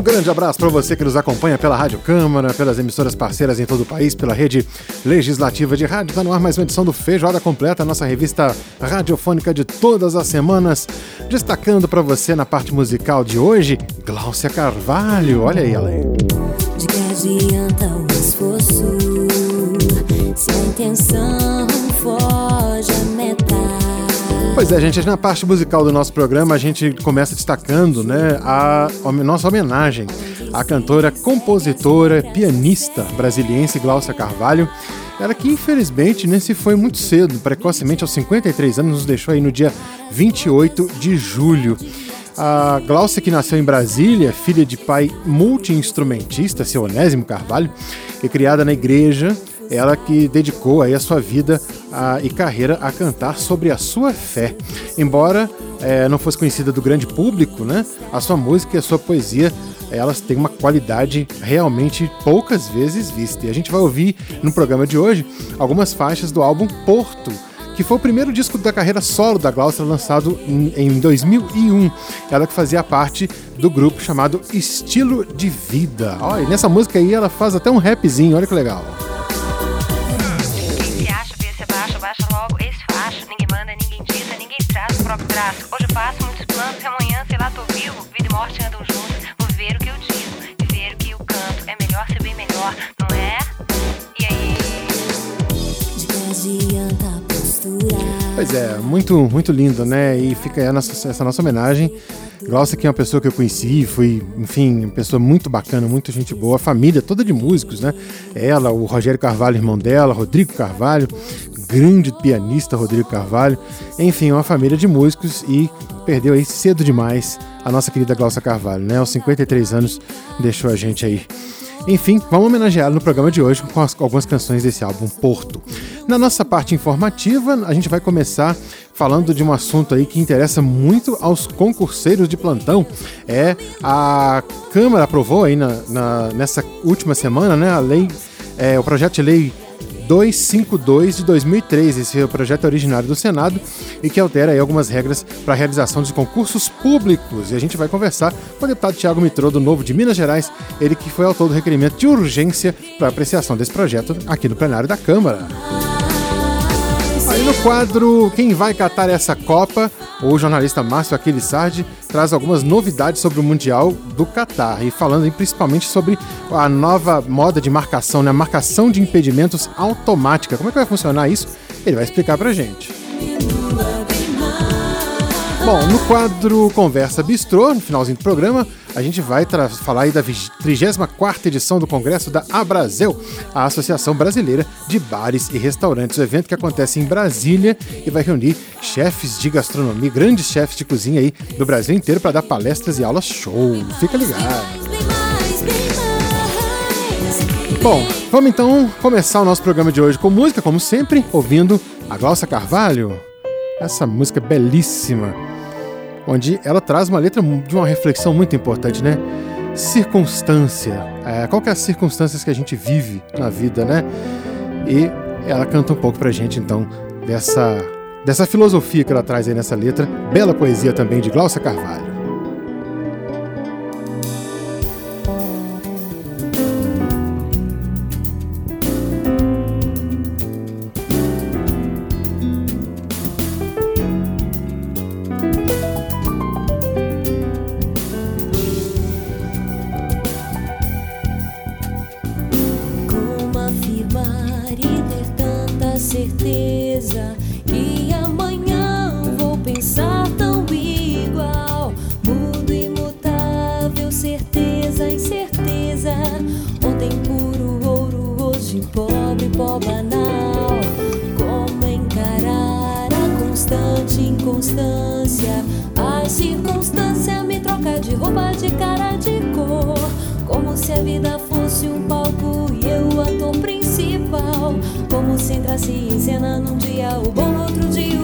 Um grande abraço para você que nos acompanha pela Rádio Câmara, pelas emissoras parceiras em todo o país, pela rede legislativa de rádio. Está no ar mais uma edição do Feijoada Completa, nossa revista radiofônica de todas as semanas. Destacando para você na parte musical de hoje, Gláucia Carvalho. Olha aí aí. De que adianta o esforço se a intenção Pois é, gente, na parte musical do nosso programa a gente começa destacando né, a, nossa homenagem à cantora, compositora, pianista brasiliense Gláucia Carvalho. Ela que infelizmente né, se foi muito cedo, precocemente aos 53 anos, nos deixou aí no dia 28 de julho. A Gláucia, que nasceu em Brasília, filha de pai multi-instrumentista, seu Onésimo Carvalho, e criada na igreja, ela que dedicou aí a sua vida a, e carreira a cantar sobre a sua fé. Embora é, não fosse conhecida do grande público, né, a sua música e a sua poesia elas têm uma qualidade realmente poucas vezes vista. E a gente vai ouvir no programa de hoje algumas faixas do álbum Porto, que foi o primeiro disco da carreira solo da Glaucia lançado em 2001. Ela que fazia parte do grupo chamado Estilo de Vida. Olha, nessa música aí ela faz até um rapzinho, olha que legal. Traz o próprio traço. Hoje eu faço muitos planos, e amanhã, sei lá, tô vivo. Vida e morte andam juntos. Vou viver o que eu digo, viver o que eu canto. É melhor ser bem melhor, não é? E aí? De que adianta a postura? Pois é, muito, muito lindo, né? E fica aí a nossa- essa nossa homenagem. Glaucia, que é uma pessoa que eu conheci, foi, enfim, uma pessoa muito bacana, muito gente boa, a família toda de músicos, né? Ela, o Rogério Carvalho, irmão dela, Rodrigo Carvalho, grande pianista Rodrigo Carvalho, enfim, uma família de músicos e perdeu aí cedo demais a nossa querida Glaucia Carvalho, né? Aos 53 anos deixou a gente aí. Enfim, vamos homenageá-lo no programa de hoje com as- com algumas canções desse álbum Porto. Na nossa parte informativa, a gente vai começar falando de um assunto aí que interessa muito aos concurseiros de plantão. É a Câmara aprovou aí na, na- nessa última semana, né, a lei, é, o projeto de lei 252 de 2003. Esse é o projeto originário do Senado e que altera algumas regras para a realização de concursos públicos. E a gente vai conversar com o deputado Tiago Mitrô, do Novo de Minas Gerais, ele que foi autor do requerimento de urgência para apreciação desse projeto aqui no plenário da Câmara. Aí no quadro Quem vai catar essa Copa, o jornalista Márcio Aquiles Sardi traz algumas novidades sobre o Mundial do Catar e falando principalmente sobre a nova moda de marcação, né? Marcação de impedimentos automática. Como é que vai funcionar isso? Ele vai explicar pra gente. Bom, no quadro Conversa Bistrô, no finalzinho do programa, a gente vai falar aí da 34ª edição do Congresso da Abrazel, a Associação Brasileira de Bares e Restaurantes, o evento que acontece em Brasília e vai reunir chefes de gastronomia, grandes chefes de cozinha aí do Brasil inteiro para dar palestras e aulas show. Fica ligado. Bom, vamos então começar o nosso programa de hoje com música, como sempre, ouvindo a Glaucia Carvalho. Essa música belíssima, onde ela traz uma letra de uma reflexão muito importante, né? Circunstância. É, qual que é as circunstâncias que a gente vive na vida, né? E ela canta um pouco pra gente, então, dessa, dessa filosofia que ela traz aí nessa letra. Bela poesia também de Glaucia Carvalho. roupa de cara de cor, como se a vida fosse um palco e eu o ator principal, como se entrasse em cena num dia o bom outro dia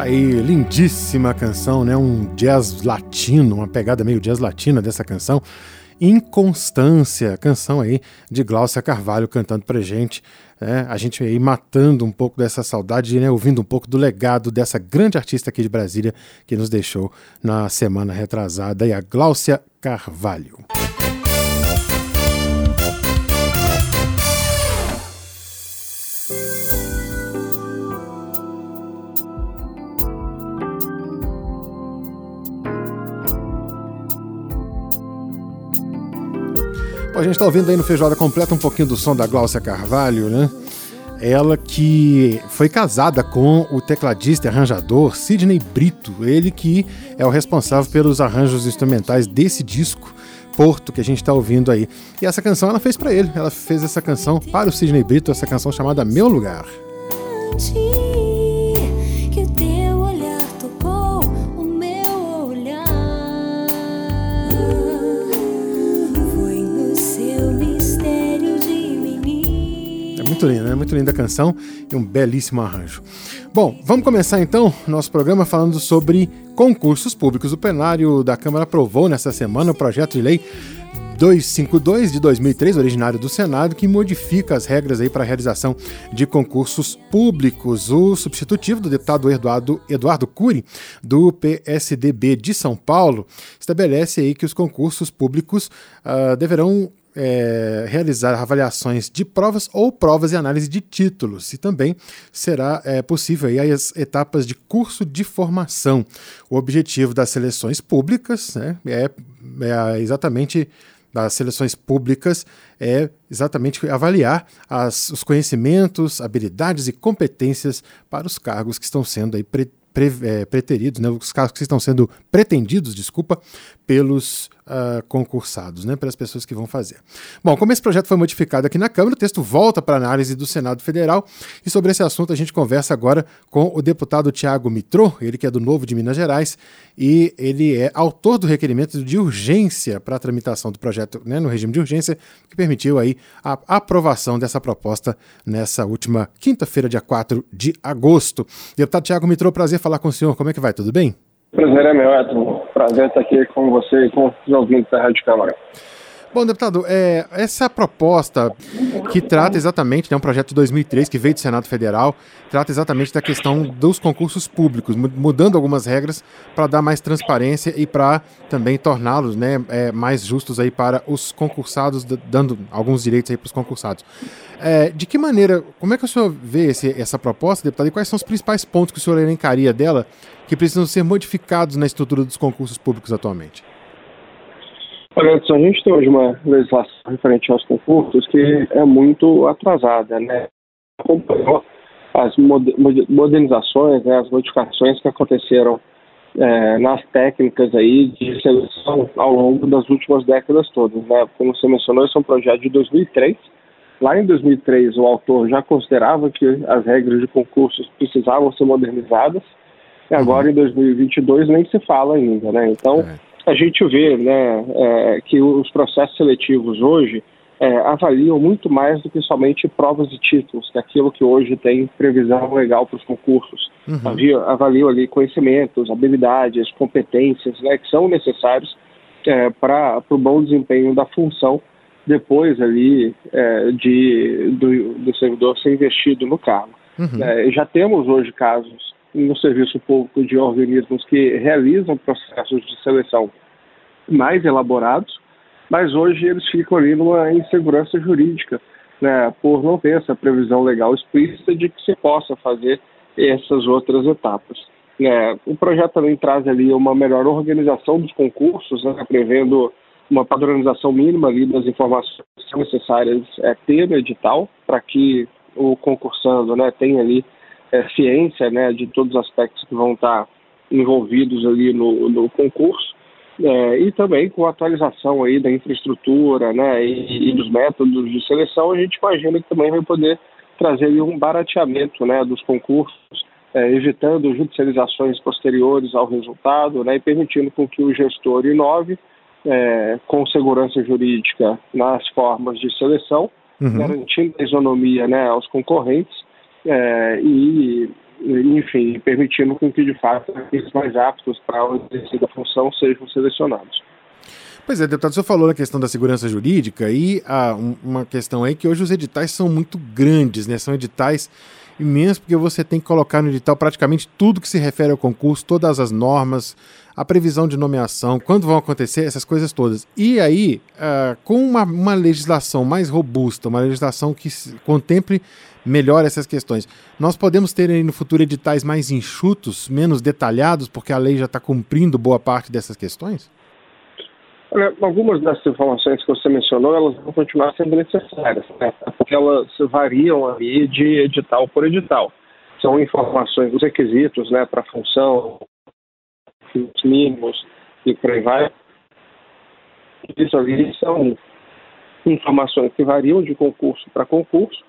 Tá aí, lindíssima canção, né? Um jazz latino, uma pegada meio jazz latina dessa canção. Inconstância, canção aí de Glaucia Carvalho cantando pra gente. né? a gente aí matando um pouco dessa saudade, né? ouvindo um pouco do legado dessa grande artista aqui de Brasília que nos deixou na semana retrasada, aí a Glaucia Carvalho. A gente está ouvindo aí no Feijoada Completa um pouquinho do som da Glaucia Carvalho, né? Ela que foi casada com o tecladista e arranjador Sidney Brito, ele que é o responsável pelos arranjos instrumentais desse disco, Porto, que a gente está ouvindo aí. E essa canção ela fez para ele, ela fez essa canção para o Sidney Brito, essa canção chamada Meu Lugar. Muito linda, né? Muito linda a canção e um belíssimo arranjo. Bom, vamos começar então nosso programa falando sobre concursos públicos. O plenário da Câmara aprovou nessa semana o projeto de lei 252 de 2003, originário do Senado, que modifica as regras aí para a realização de concursos públicos. O substitutivo do deputado Eduardo, Eduardo Cury, do PSDB de São Paulo, estabelece aí que os concursos públicos ah, deverão é, realizar avaliações de provas ou provas e análise de títulos. E também será é, possível aí as etapas de curso de formação. O objetivo das seleções públicas né, é, é exatamente das seleções públicas é exatamente avaliar as, os conhecimentos, habilidades e competências para os cargos que estão sendo aí pre, pre, é, preteridos, né, os cargos que estão sendo pretendidos, desculpa, pelos ah, concursados, né, pelas pessoas que vão fazer. Bom, como esse projeto foi modificado aqui na Câmara, o texto volta para análise do Senado Federal e sobre esse assunto a gente conversa agora com o deputado Tiago Mitrô, ele que é do Novo de Minas Gerais e ele é autor do requerimento de urgência para a tramitação do projeto né, no regime de urgência, que permitiu aí a aprovação dessa proposta nessa última quinta-feira, dia 4 de agosto. Deputado Tiago Mitrô, prazer falar com o senhor. Como é que vai? Tudo bem? Prazer é meu, Edson. Prazer estar aqui com você e com os ouvintes da Rádio Câmara. Bom, deputado, é, essa proposta que trata exatamente, né, um projeto de 2003 que veio do Senado Federal, trata exatamente da questão dos concursos públicos, mudando algumas regras para dar mais transparência e para também torná-los né, é, mais justos aí para os concursados, dando alguns direitos para os concursados. É, de que maneira, como é que o senhor vê esse, essa proposta, deputado, e quais são os principais pontos que o senhor elencaria dela que precisam ser modificados na estrutura dos concursos públicos atualmente? Olha, a gente tem hoje uma legislação referente aos concursos que é muito atrasada, né? Acompanhou as modernizações, né, as modificações que aconteceram é, nas técnicas aí de seleção ao longo das últimas décadas todas, né? Como você mencionou, esse é um projeto de 2003. Lá em 2003, o autor já considerava que as regras de concursos precisavam ser modernizadas. E agora, em 2022, nem se fala ainda, né? Então, é a gente vê né, é, que os processos seletivos hoje é, avaliam muito mais do que somente provas e títulos, que é aquilo que hoje tem previsão legal para os concursos. Uhum. Avaliam ali conhecimentos, habilidades, competências né, que são necessários é, para o bom desempenho da função depois ali é, de, do, do, servidor ser investido no cargo. Uhum. É, já temos hoje casos no serviço público de organismos que realizam processos de seleção mais elaborados, mas hoje eles ficam ali numa insegurança jurídica, né, por não ter essa previsão legal explícita de que se possa fazer essas outras etapas. É, o projeto também traz ali uma melhor organização dos concursos, né, prevendo uma padronização mínima ali das informações necessárias é, ter no edital, para que o concursando né, tenha ali é, ciência né, de todos os aspectos que vão estar envolvidos ali no, no concurso. É, e também com a atualização aí da infraestrutura né, e, e, dos métodos de seleção, a gente imagina que também vai poder trazer um barateamento né, dos concursos, é, evitando judicializações posteriores ao resultado né, e permitindo com que o gestor inove é, com segurança jurídica nas formas de seleção, uhum. garantindo a isonomia né, aos concorrentes é, e, enfim, permitindo com que, de fato, aqueles mais aptos para o exercício da função sejam selecionados. Pois é, deputado, o senhor falou na questão da segurança jurídica e há uma questão aí que hoje os editais são muito grandes, né? São editais imensos porque você tem que colocar no edital praticamente tudo que se refere ao concurso, todas as normas, a previsão de nomeação, quando vão acontecer, essas coisas todas. E aí, uh, com uma, uma legislação mais robusta, uma legislação que contemple melhor essas questões. Nós podemos ter aí no futuro editais mais enxutos, menos detalhados, porque a lei já está cumprindo boa parte dessas questões? Olha, algumas dessas informações que você mencionou, elas vão continuar sendo necessárias, né? porque elas variam ali de edital por edital. São informações, os requisitos né, para a função, os mínimos e por aí vai. Isso ali são informações que variam de concurso para concurso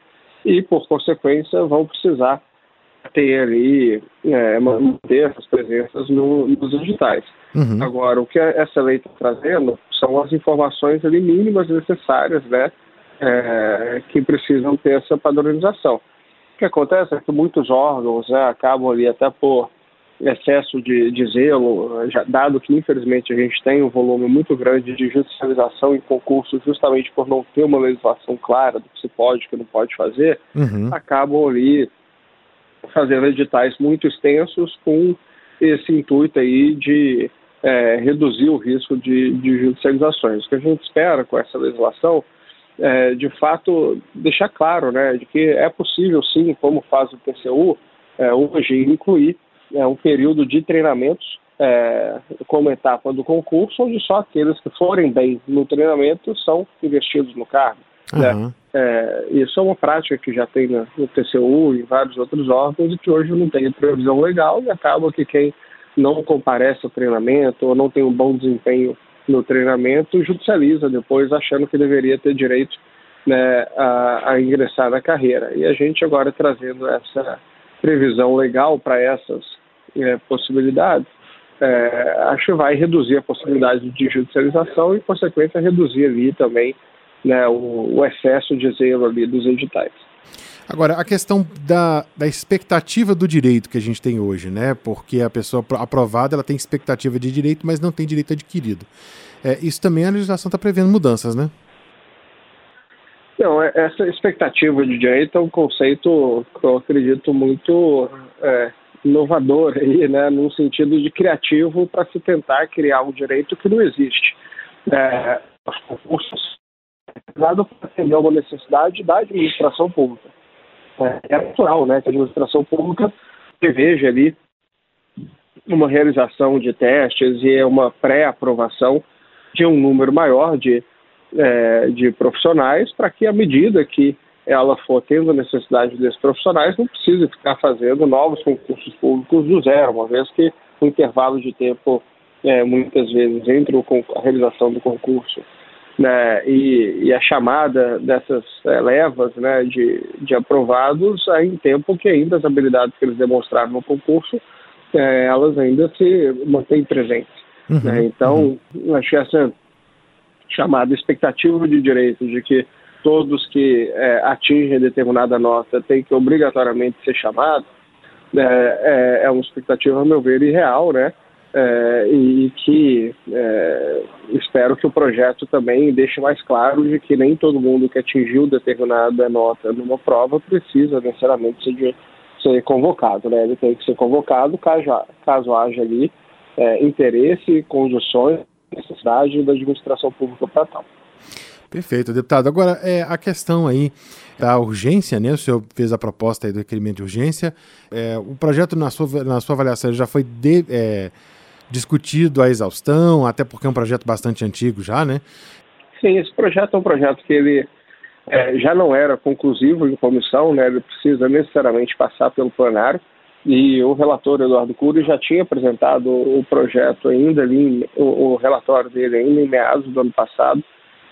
e, por consequência, vão precisar ter ali, é, manter essas presenças no, nos digitais. Uhum. Agora, o que essa lei está trazendo são as informações ali mínimas necessárias, né, é, que precisam ter essa padronização. O que acontece é que muitos órgãos né, acabam ali até por excesso de, de zelo, já, dado que infelizmente a gente tem um volume muito grande de judicialização em concursos justamente por não ter uma legislação clara do que se pode e que não pode fazer, uhum. acabam ali fazendo editais muito extensos com esse intuito aí de é, reduzir o risco de, de judicializações. O que a gente espera com essa legislação é, de fato, deixar claro né, de que é possível sim, como faz o TCU, é, hoje incluir é, um período de treinamentos é, como etapa do concurso, onde só aqueles que forem bem no treinamento são investidos no cargo. Uhum. É, isso é uma prática que já tem no, no TCU e vários outros órgãos e que hoje não tem previsão legal e acaba que quem não comparece ao treinamento ou não tem um bom desempenho no treinamento judicializa depois achando que deveria ter direito né, a, a ingressar na carreira. E a gente agora trazendo essa previsão legal para essas é, possibilidades, é, acho que vai reduzir a possibilidade de judicialização e, em consequência, reduzir ali também né, o, o, excesso de zelo ali dos editais. Agora, a questão da, da expectativa do direito que a gente tem hoje, né? Porque a pessoa aprovada ela tem expectativa de direito, mas não tem direito adquirido. É, isso também a legislação está prevendo mudanças, né? Não, é, essa expectativa de direito é um conceito que eu acredito muito é, inovador aí, né, num sentido de criativo para se tentar criar um direito que não existe. É, os concursos para atender uma necessidade da administração pública. É, é natural, né, que a administração pública preveja ali uma realização de testes e uma pré-aprovação de um número maior de é, de profissionais para que, à medida que ela for tendo necessidade desses profissionais, não precise ficar fazendo novos concursos públicos do zero, uma vez que o intervalo de tempo, é, muitas vezes, entre a realização do concurso né, e, e, a chamada dessas é, levas né, de, de aprovados, aí em tempo que ainda as habilidades que eles demonstraram no concurso, é, elas ainda se mantêm presentes. Uhum, né? Então, uhum. acho que essa chamada expectativa de direito de que todos que é, atingem determinada nota têm que obrigatoriamente ser chamados, é, é uma expectativa, a meu ver, irreal, né? É, e que é, espero que o projeto também deixe mais claro de que nem todo mundo que atingiu determinada nota numa prova precisa necessariamente ser, ser convocado, né? Ele tem que ser convocado caso, caso haja ali é, interesse, condições necessidade da administração pública para tal. Perfeito, deputado. Agora, é, a questão aí da urgência, né? O senhor fez a proposta aí do requerimento de urgência. É, o projeto, na sua, na sua avaliação, já foi de, é, discutido a exaustão, até porque é um projeto bastante antigo já, né? Sim, esse projeto é um projeto que ele é, já não era conclusivo em comissão, né? Ele precisa necessariamente passar pelo plenário e o relator Eduardo Cury já tinha apresentado o projeto ainda ali, o, o, relatório dele ainda em meados do ano passado.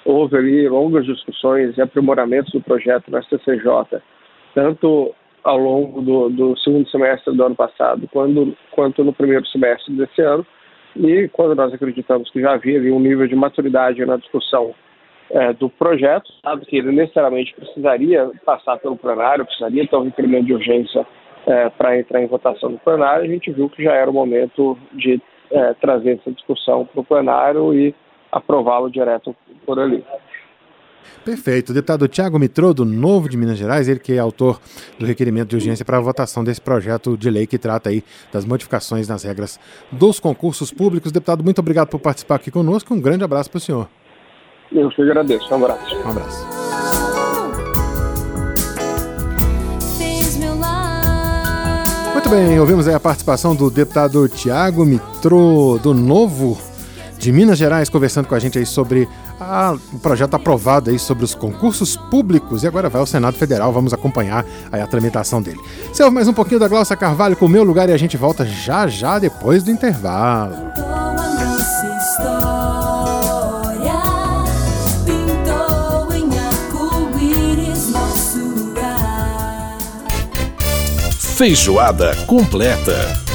Houve ali longas discussões e aprimoramentos do projeto na CCJ, tanto ao longo do, do segundo semestre do ano passado, quando, quanto no primeiro semestre desse ano. E quando nós acreditamos que já havia um nível de maturidade na discussão é, do projeto, sabe que ele necessariamente precisaria passar pelo plenário, precisaria ter um requerimento de urgência é, para entrar em votação no plenário, a gente viu que já era o momento de é, trazer essa discussão para o plenário e aprová-lo direto por ali. Perfeito. O deputado Tiago Mitrô, do Novo de Minas Gerais, ele que é autor do requerimento de urgência para a votação desse projeto de lei que trata aí das modificações nas regras dos concursos públicos. Deputado, muito obrigado por participar aqui conosco. Um grande abraço para o senhor. Eu que agradeço. Um abraço. Um abraço. Muito bem, ouvimos aí a participação do deputado Tiago Mitro, do Novo de Minas Gerais, conversando com a gente aí sobre a, o projeto aprovado aí sobre os concursos públicos e agora vai ao Senado Federal, vamos acompanhar aí a tramitação dele. Você mais um pouquinho da Glaucia Carvalho com o meu lugar e a gente volta já já depois do intervalo. Feijoada completa.